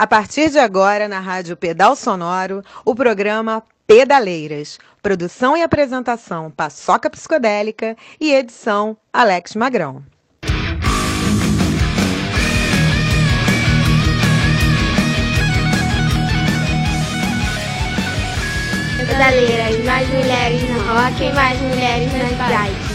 A partir de agora, na Rádio Pedal Sonoro, o programa Pedaleiras. Produção e apresentação Paçoca Psicodélica e edição Alex Magrão. Pedaleiras, mais mulheres no rock, mais mulheres nas bikes.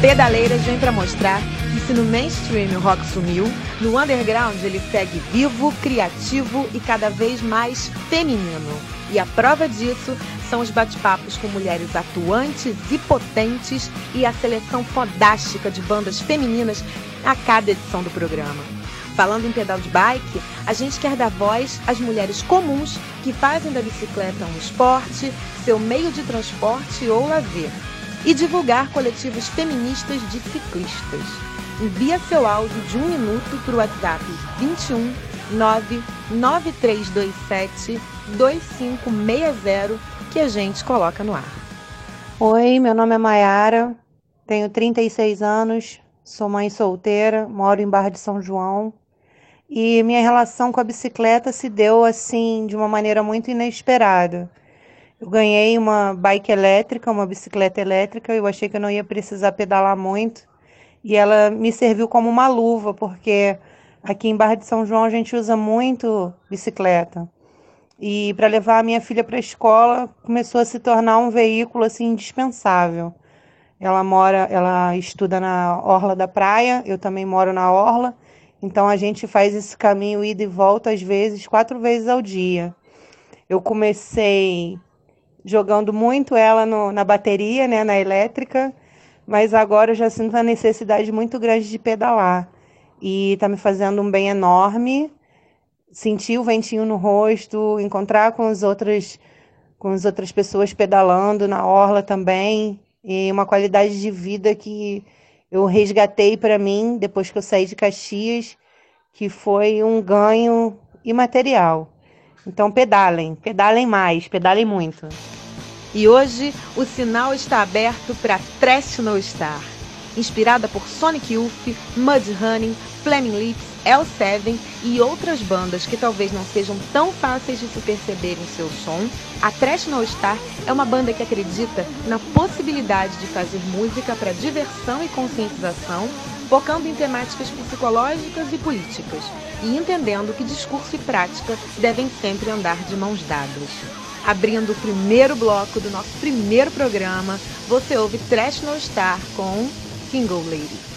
Pedaleiras vem para mostrar que se no mainstream o rock sumiu, no underground ele segue vivo, criativo e cada vez mais feminino. E a prova disso são os bate-papos com mulheres atuantes e potentes e a seleção fodástica de bandas femininas a cada edição do programa. Falando em pedal de bike, a gente quer dar voz às mulheres comuns que fazem da bicicleta um esporte, seu meio de transporte ou lazer e divulgar coletivos feministas de ciclistas. Envia seu áudio de um minuto para o WhatsApp 21 99327 2560 que a gente coloca no ar. Oi, meu nome é Maiara, tenho 36 anos, sou mãe solteira, moro em Barra de São João e minha relação com a bicicleta se deu assim de uma maneira muito inesperada. Eu ganhei uma bike elétrica, uma bicicleta elétrica. Eu achei que eu não ia precisar pedalar muito. E ela me serviu como uma luva, porque aqui em Barra de São João a gente usa muito bicicleta. E para levar a minha filha para a escola começou a se tornar um veículo assim indispensável. Ela mora, ela estuda na orla da praia, eu também moro na orla. Então a gente faz esse caminho ida e volta às vezes quatro vezes ao dia. Eu comecei jogando muito ela no, na bateria, né, na elétrica, mas agora eu já sinto a necessidade muito grande de pedalar. E está me fazendo um bem enorme. Sentir o ventinho no rosto, encontrar com as outras com as outras pessoas pedalando na orla também, e uma qualidade de vida que eu resgatei para mim depois que eu saí de Caxias, que foi um ganho imaterial. Então pedalem, pedalem mais, pedalem muito. E hoje o sinal está aberto para Trash No Star. Inspirada por Sonic Youth, Mudhoney, Flaming Lips, L7 e outras bandas que talvez não sejam tão fáceis de se perceber em seu som, a Trash No Star é uma banda que acredita na possibilidade de fazer música para diversão e conscientização, focando em temáticas psicológicas e políticas, e entendendo que discurso e prática devem sempre andar de mãos dadas. Abrindo o primeiro bloco do nosso primeiro programa, você ouve Trash No Star com Single Lady.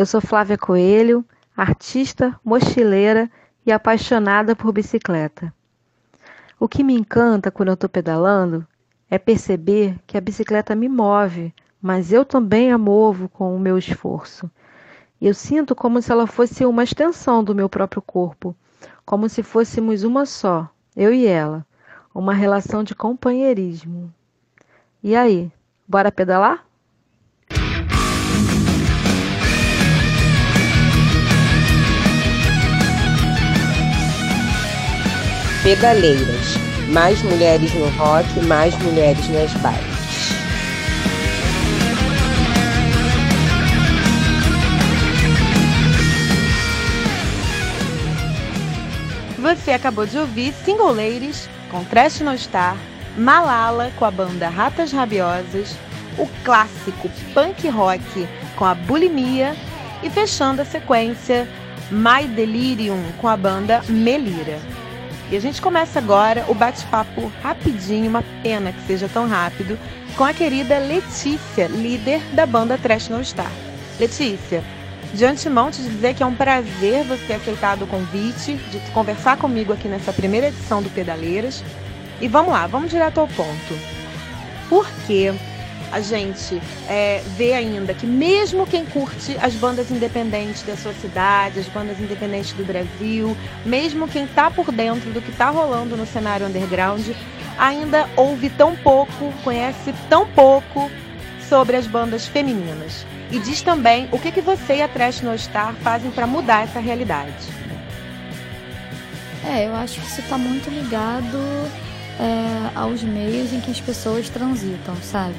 Eu sou Flávia Coelho, artista, mochileira e apaixonada por bicicleta. O que me encanta quando eu estou pedalando é perceber que a bicicleta me move, mas eu também a movo com o meu esforço. Eu sinto como se ela fosse uma extensão do meu próprio corpo, como se fôssemos uma só, eu e ela, uma relação de companheirismo. E aí, bora pedalar? Pedaleiras. Mais mulheres no rock, mais mulheres nas bikes. Você acabou de ouvir Single Ladies com Trash No Star, Malala com a banda Ratas Rabiosas, o clássico punk rock com a Bulimia e fechando a sequência My Delirium com a banda Melira. E a gente começa agora o bate-papo rapidinho, uma pena que seja tão rápido, com a querida Letícia, líder da banda Trash No Star. Letícia, de antemão te dizer que é um prazer você ter aceitado o convite de conversar comigo aqui nessa primeira edição do Pedaleiras. E vamos lá, vamos direto ao ponto. Por que a gente é, vê ainda que mesmo quem curte as bandas independentes da sua cidade, as bandas independentes do Brasil, mesmo quem está por dentro do que está rolando no cenário underground, ainda ouve tão pouco, conhece tão pouco sobre as bandas femininas. E diz também o que, que você e a Trash No Star fazem para mudar essa realidade. É, eu acho que isso está muito ligado é, aos meios em que as pessoas transitam, sabe?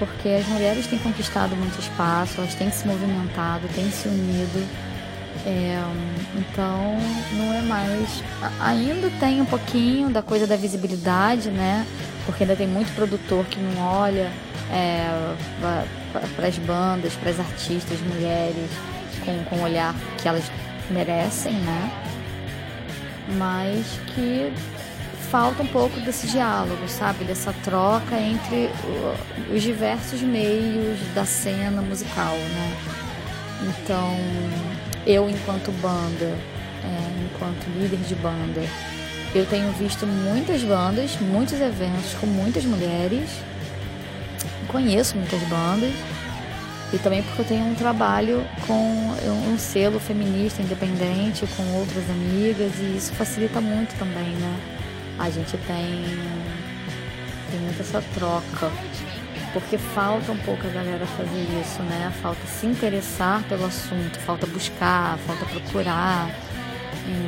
Porque as mulheres têm conquistado muito espaço, elas têm se movimentado, têm se unido. É, então não é mais. Ainda tem um pouquinho da coisa da visibilidade, né? Porque ainda tem muito produtor que não olha é, para as bandas, para as artistas mulheres com, com o olhar que elas merecem, né? Mas que falta um pouco desse diálogo, sabe? Dessa troca entre os diversos meios da cena musical, né? Então, eu enquanto banda, é, enquanto líder de banda, eu tenho visto muitas bandas, muitos eventos com muitas mulheres, conheço muitas bandas e também porque eu tenho um trabalho com um selo feminista independente com outras amigas e isso facilita muito também, né? A gente tem, tem muita essa troca. Porque falta um pouco a galera fazer isso, né? Falta se interessar pelo assunto, falta buscar, falta procurar.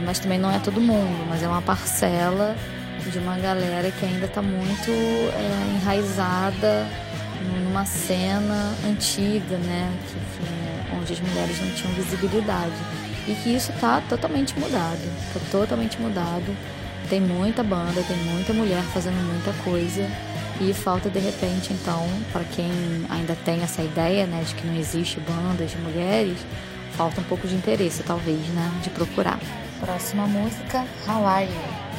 Mas também não é todo mundo, mas é uma parcela de uma galera que ainda está muito é, enraizada numa cena antiga, né? Que, onde as mulheres não tinham visibilidade. E que isso está totalmente mudado. Está totalmente mudado. Tem muita banda, tem muita mulher fazendo muita coisa e falta de repente, então, para quem ainda tem essa ideia, né, de que não existe bandas de mulheres, falta um pouco de interesse, talvez, né, de procurar. Próxima música, You?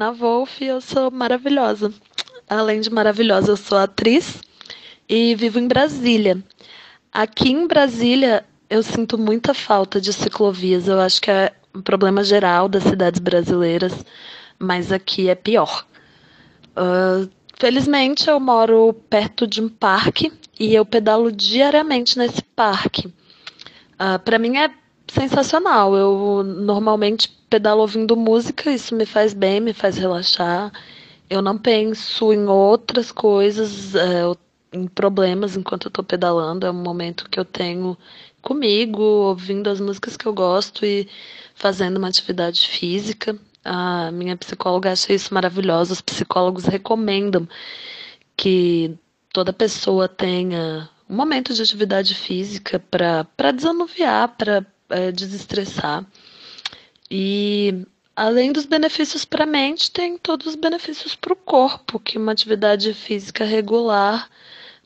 Sou a Taina Wolf e eu sou maravilhosa. Além de maravilhosa, eu sou atriz e vivo em Brasília. Aqui em Brasília, eu sinto muita falta de ciclovias. Eu acho que é um problema geral das cidades brasileiras, mas aqui é pior. Uh, felizmente, eu moro perto de um parque e eu pedalo diariamente nesse parque. Uh, ah, Para mim é sensacional. Eu normalmente pedalo ouvindo música, isso me faz bem, me faz relaxar. Eu não penso em outras coisas, é, em problemas enquanto eu estou pedalando. É um momento que eu tenho comigo, ouvindo as músicas que eu gosto e fazendo uma atividade física. A minha psicóloga acha isso maravilhoso. Os psicólogos recomendam que toda pessoa tenha um momento de atividade física para desanuviar, para é, desestressar. E além dos benefícios para a mente, tem todos os benefícios para o corpo que uma atividade física regular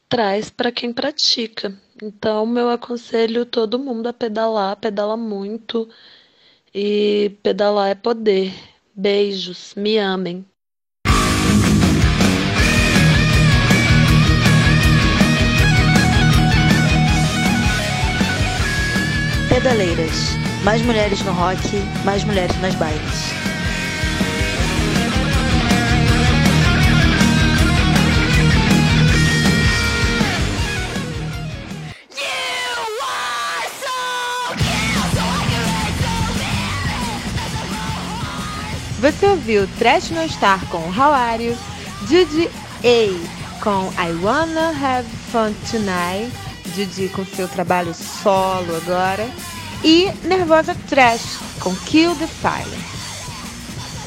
traz para quem pratica. Então, meu aconselho todo mundo a pedalar, pedala muito e pedalar é poder. Beijos, me amem. Pedaleiras. Mais mulheres no rock, mais mulheres nas bailes. Você ouviu Trash No Star com How Are You, Judy A com I Wanna Have Fun Tonight, Judy com seu trabalho solo agora, e Nervosa Trash com Kill the Silence.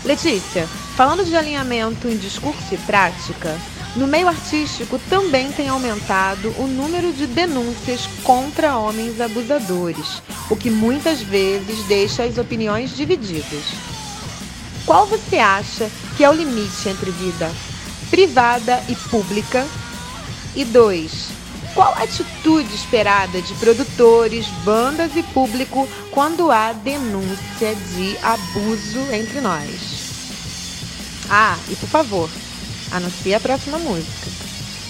Letícia, falando de alinhamento em discurso e prática, no meio artístico também tem aumentado o número de denúncias contra homens abusadores, o que muitas vezes deixa as opiniões divididas. Qual você acha que é o limite entre vida privada e pública? E dois, qual a atitude esperada de produtores, bandas e público quando há denúncia de abuso entre nós? Ah, e por favor, anuncie a próxima música.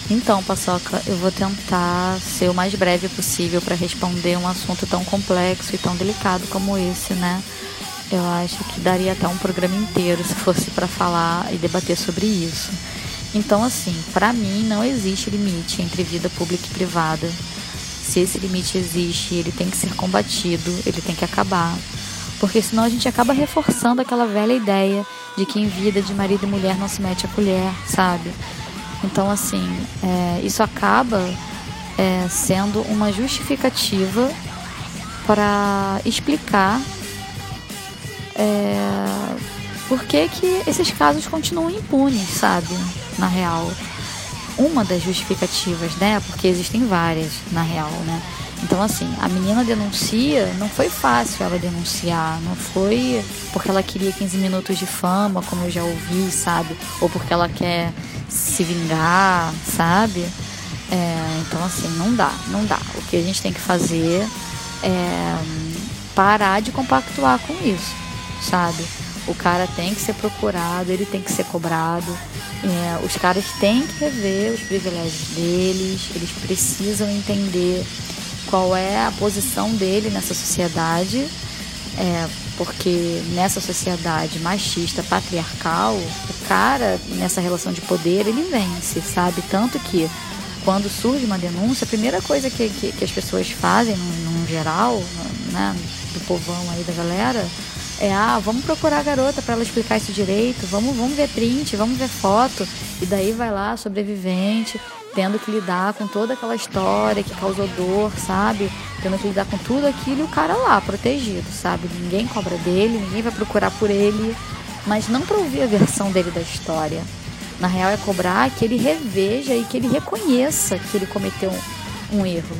Então, Paçoca, eu vou tentar ser o mais breve possível para responder um assunto tão complexo e tão delicado como esse, né? Eu acho que daria até um programa inteiro se fosse para falar e debater sobre isso. Então, assim, para mim não existe limite entre vida pública e privada. Se esse limite existe, ele tem que ser combatido, ele tem que acabar. Porque senão a gente acaba reforçando aquela velha ideia de que em vida de marido e mulher não se mete a colher, sabe? Então, assim, é, isso acaba é, sendo uma justificativa para explicar é, por que, que esses casos continuam impunes, sabe? Na real. Uma das justificativas, né? Porque existem várias, na real, né? Então, assim, a menina denuncia, não foi fácil ela denunciar, não foi porque ela queria 15 minutos de fama, como eu já ouvi, sabe? Ou porque ela quer se vingar, sabe? É, então, assim, não dá, não dá. O que a gente tem que fazer é parar de compactuar com isso, sabe? O cara tem que ser procurado, ele tem que ser cobrado. É, os caras têm que rever os privilégios deles, eles precisam entender qual é a posição dele nessa sociedade, é, porque nessa sociedade machista, patriarcal, o cara, nessa relação de poder, ele vence, sabe? Tanto que quando surge uma denúncia, a primeira coisa que, que, que as pessoas fazem, no, geral, né, do povão aí da galera, é, ah, vamos procurar a garota para ela explicar isso direito, vamos, vamos ver print, vamos ver foto. E daí vai lá, sobrevivente, tendo que lidar com toda aquela história que causou dor, sabe? Tendo que lidar com tudo aquilo e o cara lá, protegido, sabe? Ninguém cobra dele, ninguém vai procurar por ele, mas não para ouvir a versão dele da história. Na real é cobrar que ele reveja e que ele reconheça que ele cometeu um, um erro,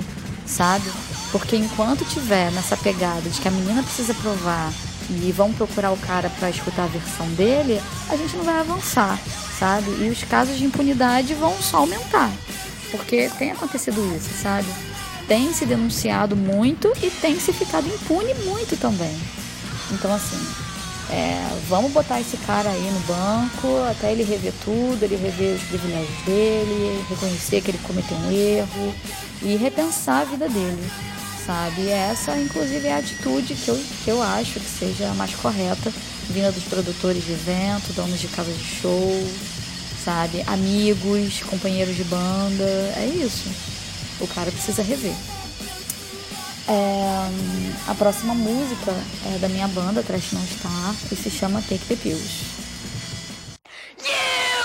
sabe? Porque enquanto tiver nessa pegada de que a menina precisa provar e vão procurar o cara para escutar a versão dele, a gente não vai avançar, sabe? E os casos de impunidade vão só aumentar, porque tem acontecido isso, sabe? Tem se denunciado muito e tem se ficado impune muito também. Então, assim, É, vamos botar esse cara aí no banco até ele rever tudo, ele rever os privilégios dele, reconhecer que ele cometeu um erro e repensar a vida dele, sabe? E essa, inclusive, é a atitude que eu, que eu acho que seja a mais correta, vinda dos produtores de evento, donos de casa de show, sabe? Amigos, companheiros de banda, é isso. O cara precisa rever. É, a próxima música é da minha banda, Trash Não Star, e se chama Take the Pills. Ouvimos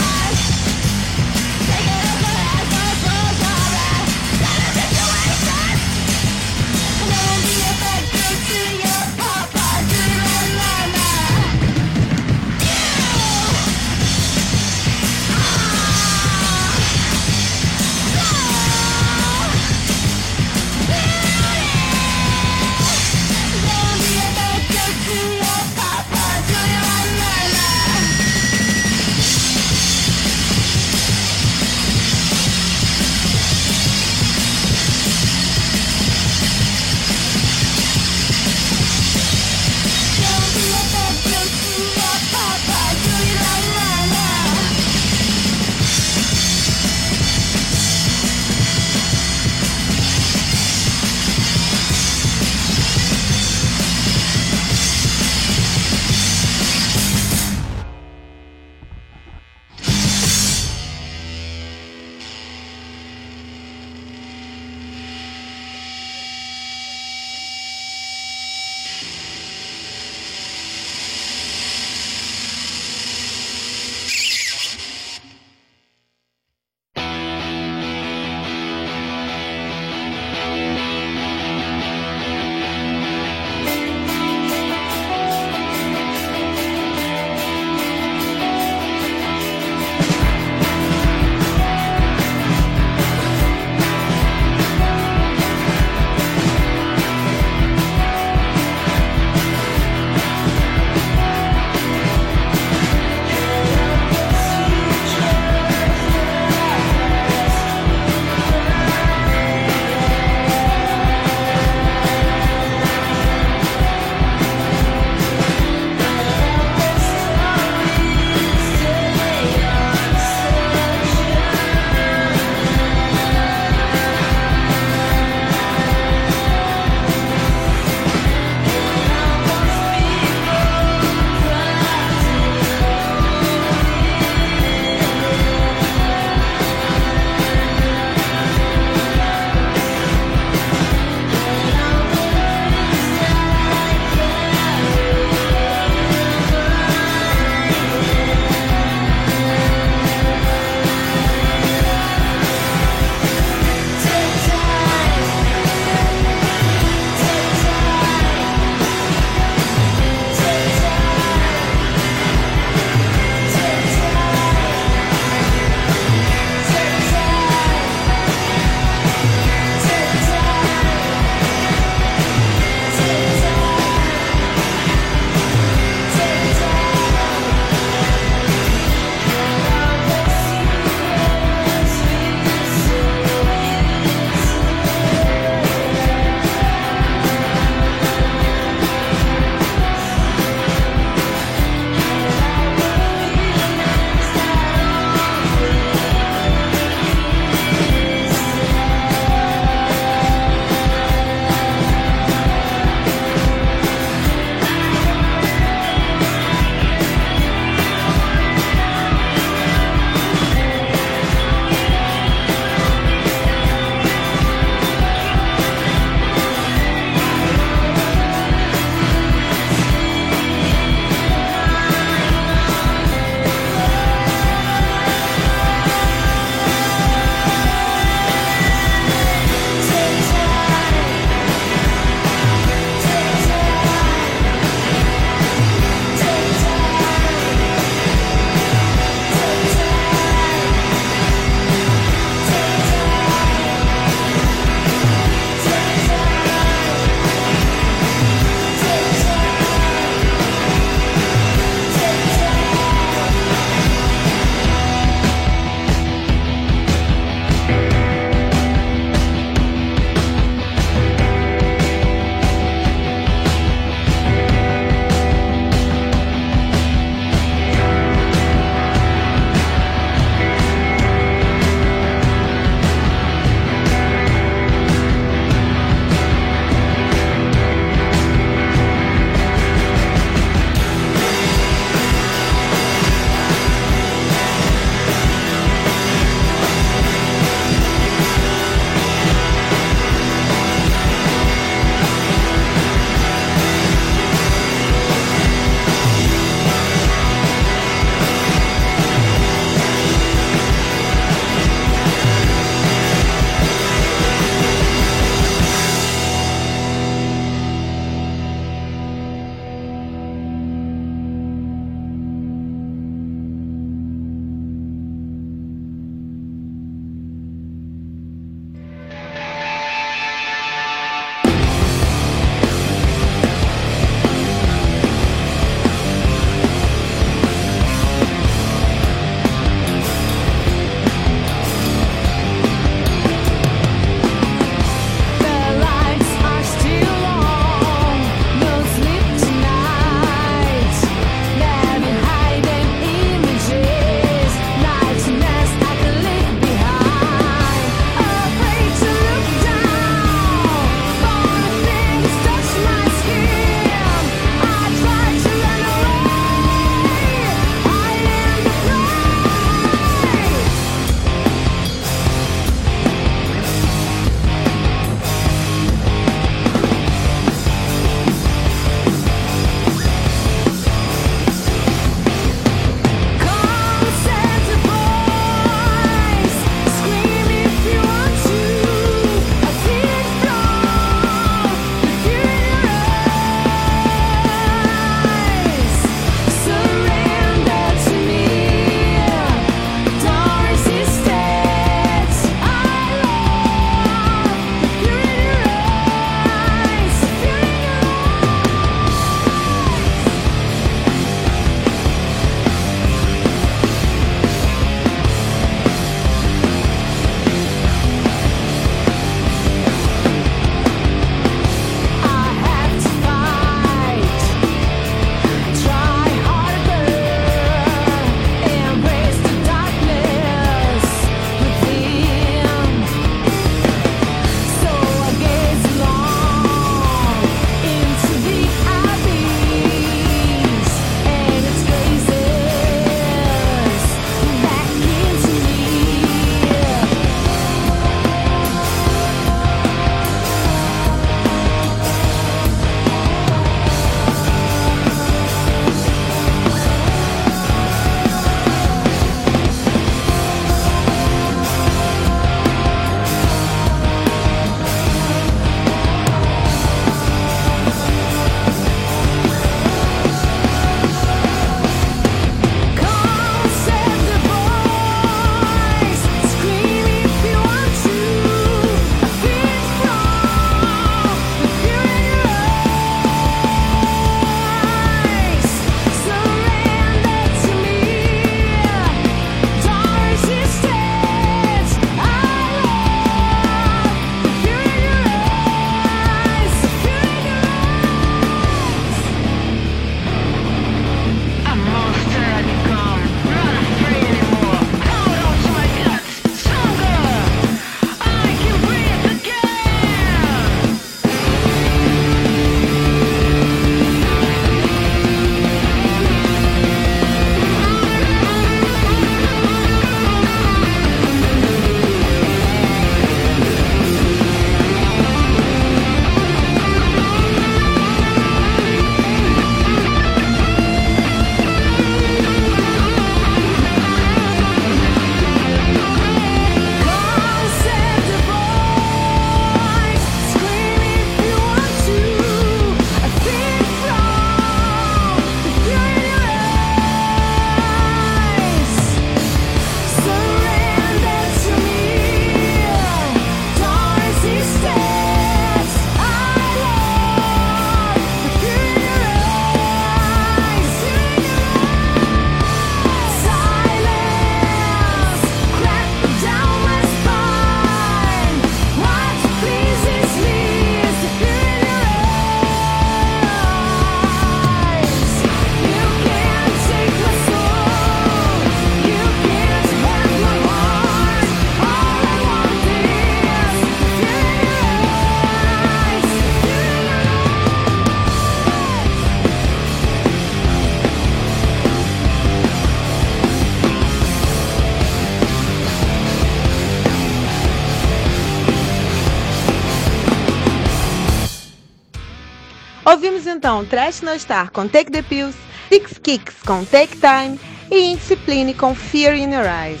então Trash No Star com Take the Pills, Six Kicks com Take Time e Indiscipline com Fear in Your Eyes.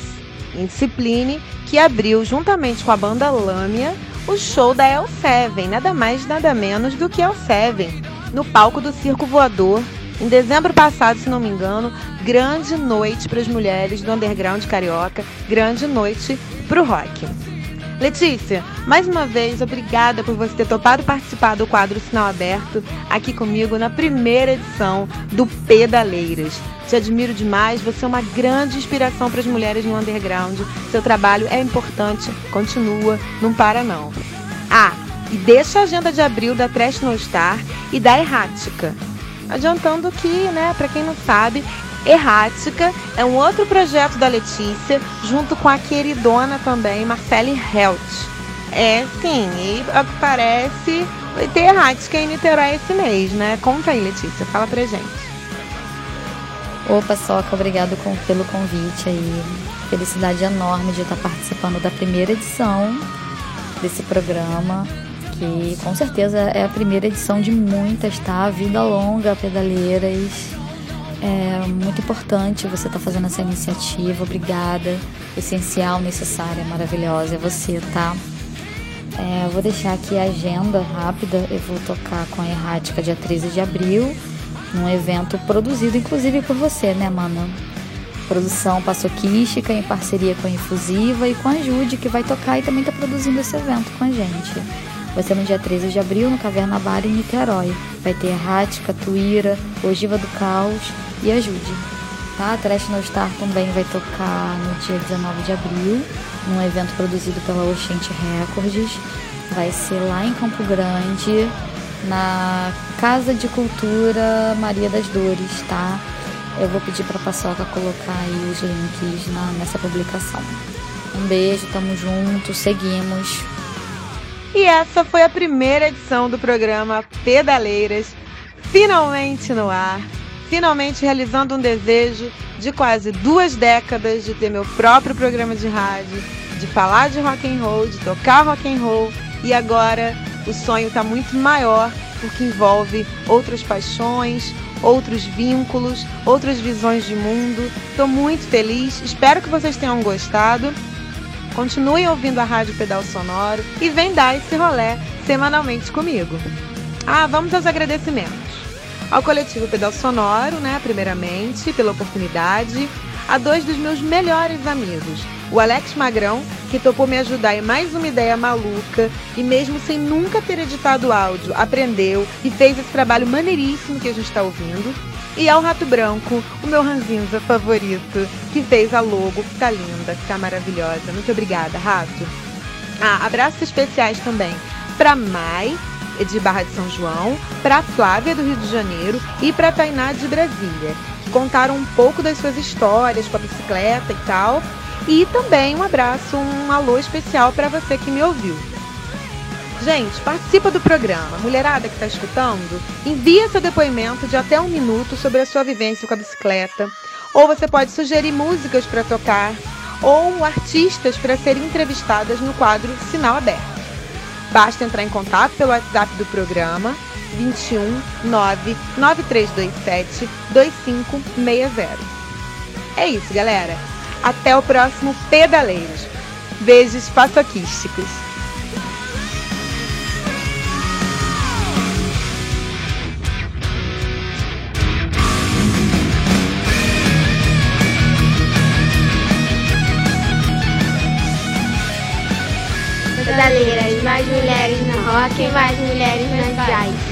Indiscipline que abriu juntamente com a banda Lâmia o show da L7, nada mais nada menos do que L7, no palco do Circo Voador, em dezembro passado, se não me engano, grande noite para as mulheres do underground carioca, grande noite para o rock. Letícia, mais uma vez, obrigada por você ter topado participar do quadro Sinal Aberto aqui comigo na primeira edição do Pedaleiras. Te admiro demais, você é uma grande inspiração para as mulheres no underground. Seu trabalho é importante, continua, não para não. Ah, e deixa a agenda de abril da Trash No Star e da Errática. Adiantando que, né, para quem não sabe, Errática é um outro projeto da Letícia, junto com a queridona também, Marcele Helt. É, sim, e parece ter Errática em Niterói esse mês, né? Conta aí, Letícia, fala pra gente. Opa, Soca, obrigado com, pelo convite aí. Felicidade enorme de estar participando da primeira edição desse programa, que com certeza é a primeira edição de muitas, tá? Vida longa, pedaleiras. É muito importante você estar tá fazendo essa iniciativa. Obrigada. Essencial, necessária, maravilhosa. É você, tá? É, eu vou deixar aqui a agenda rápida. Eu vou tocar com a Errática dia 13 de abril, num evento produzido inclusive por você, né, mano? Produção Passoquística em parceria com a Infusiva e com a Jude, que vai tocar e também está produzindo esse evento com a gente. Vai ser no dia 13 de abril, no Caverna Bar, em Niterói. Vai ter Errática, Tuíra, Ogiva do Caos e Ajude. Tá? A Trash No Star também vai tocar no dia 19 de abril, num evento produzido pela Oxente Records. Vai ser lá em Campo Grande, na Casa de Cultura Maria das Dores, tá? Eu vou pedir para a Paçoca colocar aí os links na, nessa publicação. Um beijo, tamo junto, seguimos. E essa foi a primeira edição do programa Pedaleiras, finalmente no ar, finalmente realizando um desejo de quase duas décadas de ter meu próprio programa de rádio, de falar de rock and roll, de tocar rock and roll, e agora o sonho está muito maior porque envolve outras paixões, outros vínculos, outras visões de mundo. Estou muito feliz, espero que vocês tenham gostado. Continuem ouvindo a Rádio Pedal Sonoro e vem dar esse rolé semanalmente comigo. Ah, vamos aos agradecimentos. Ao coletivo Pedal Sonoro, né, primeiramente, pela oportunidade. A dois dos meus melhores amigos, o Alex Magrão, que topou me ajudar em mais uma ideia maluca e mesmo sem nunca ter editado áudio, aprendeu e fez esse trabalho maneiríssimo que a gente está ouvindo. E ao Rato Branco, o meu ranzinza favorito, que fez a logo ficar linda, ficar maravilhosa. Muito obrigada, Rato. Ah, abraços especiais também para Mai, de Barra de São João, para Flávia do Rio de Janeiro e para Tainá de Brasília, que contaram um pouco das suas histórias com a bicicleta e tal. E também um abraço, um alô especial para você que me ouviu. Gente, participa do programa. Mulherada que está escutando, envia seu depoimento de até um minuto sobre a sua vivência com a bicicleta. Ou você pode sugerir músicas para tocar ou artistas para serem entrevistadas no quadro Sinal Aberto. Basta entrar em contato pelo WhatsApp do programa 21 9 9327 2560. É isso, galera. Até o próximo Pedaleiros. Beijos paçoquísticos. Pedaleiras, mais mulheres no rock, mais mulheres nas jazz.